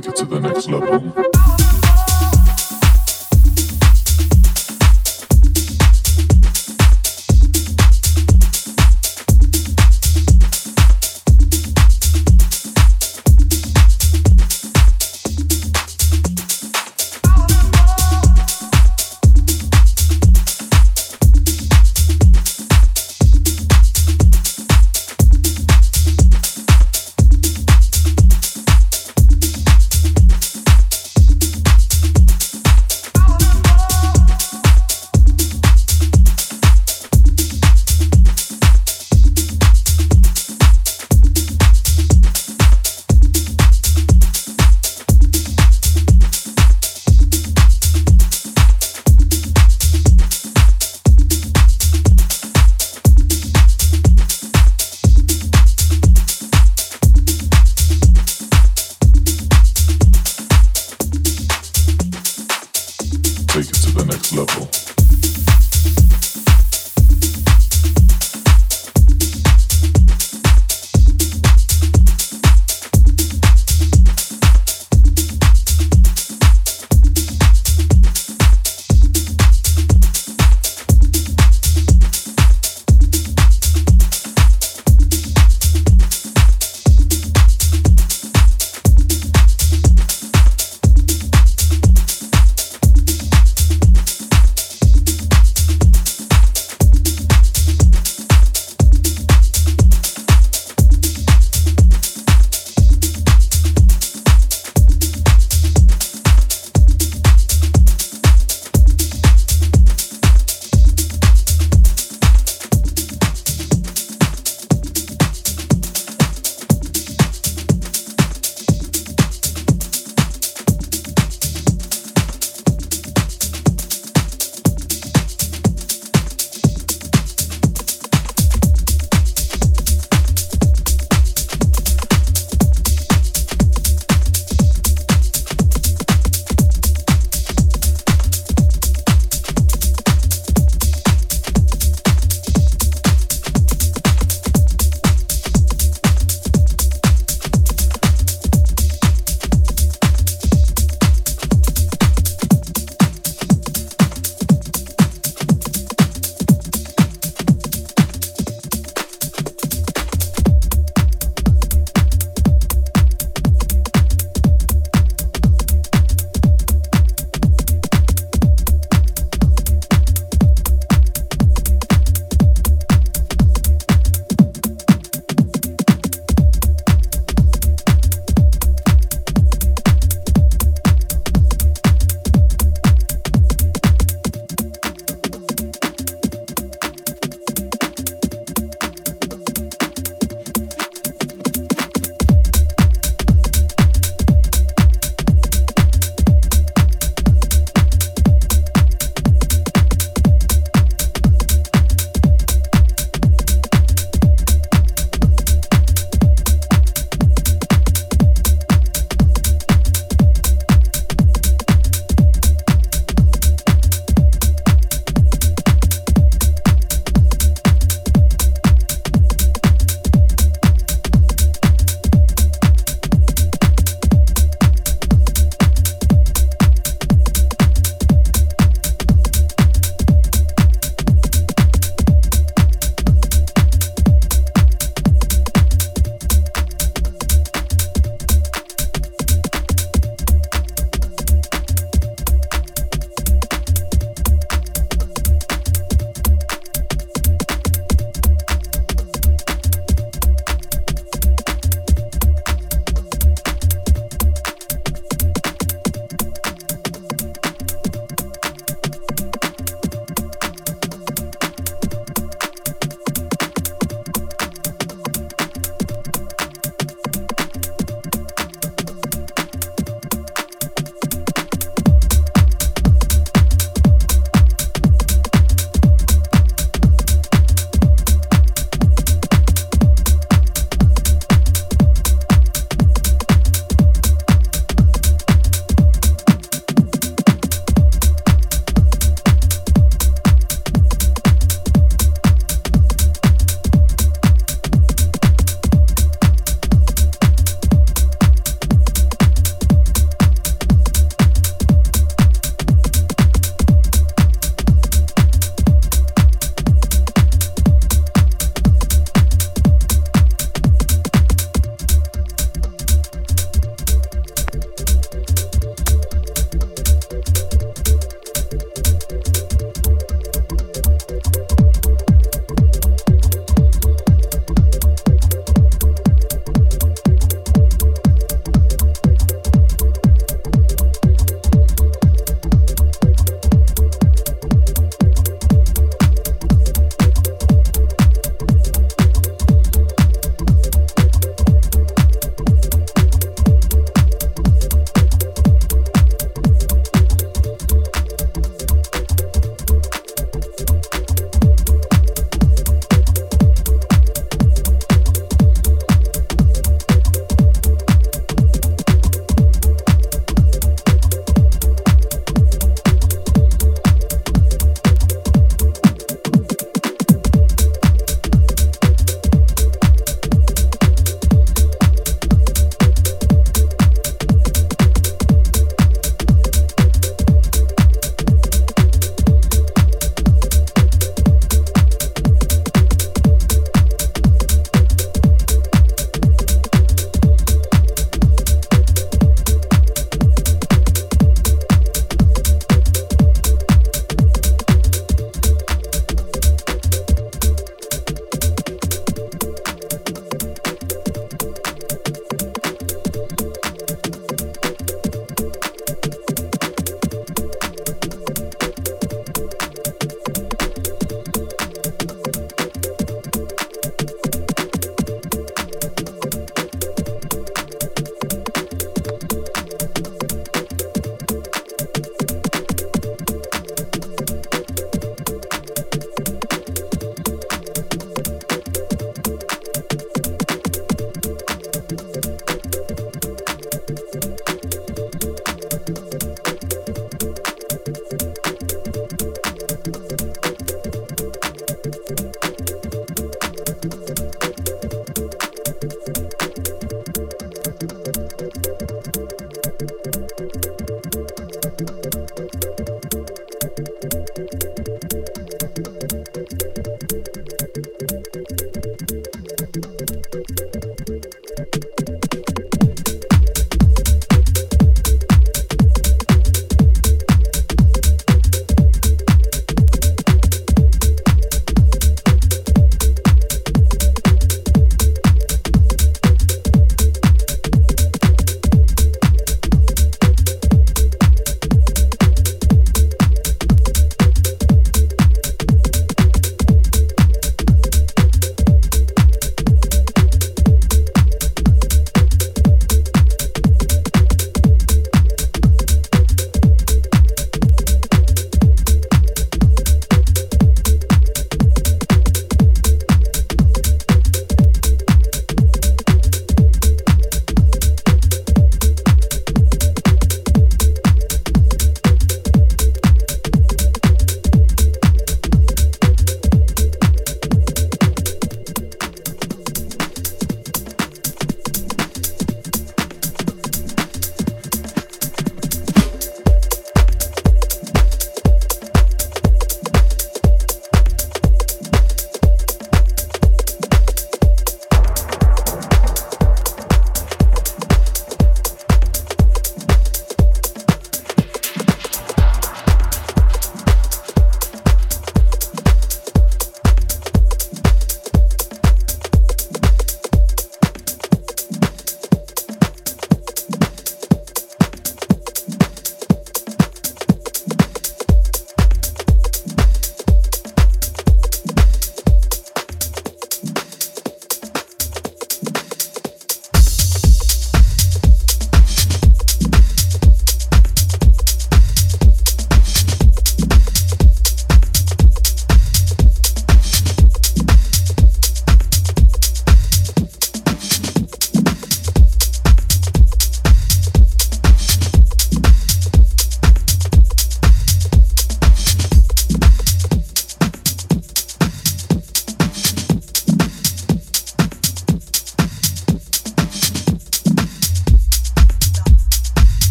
take it to the next level.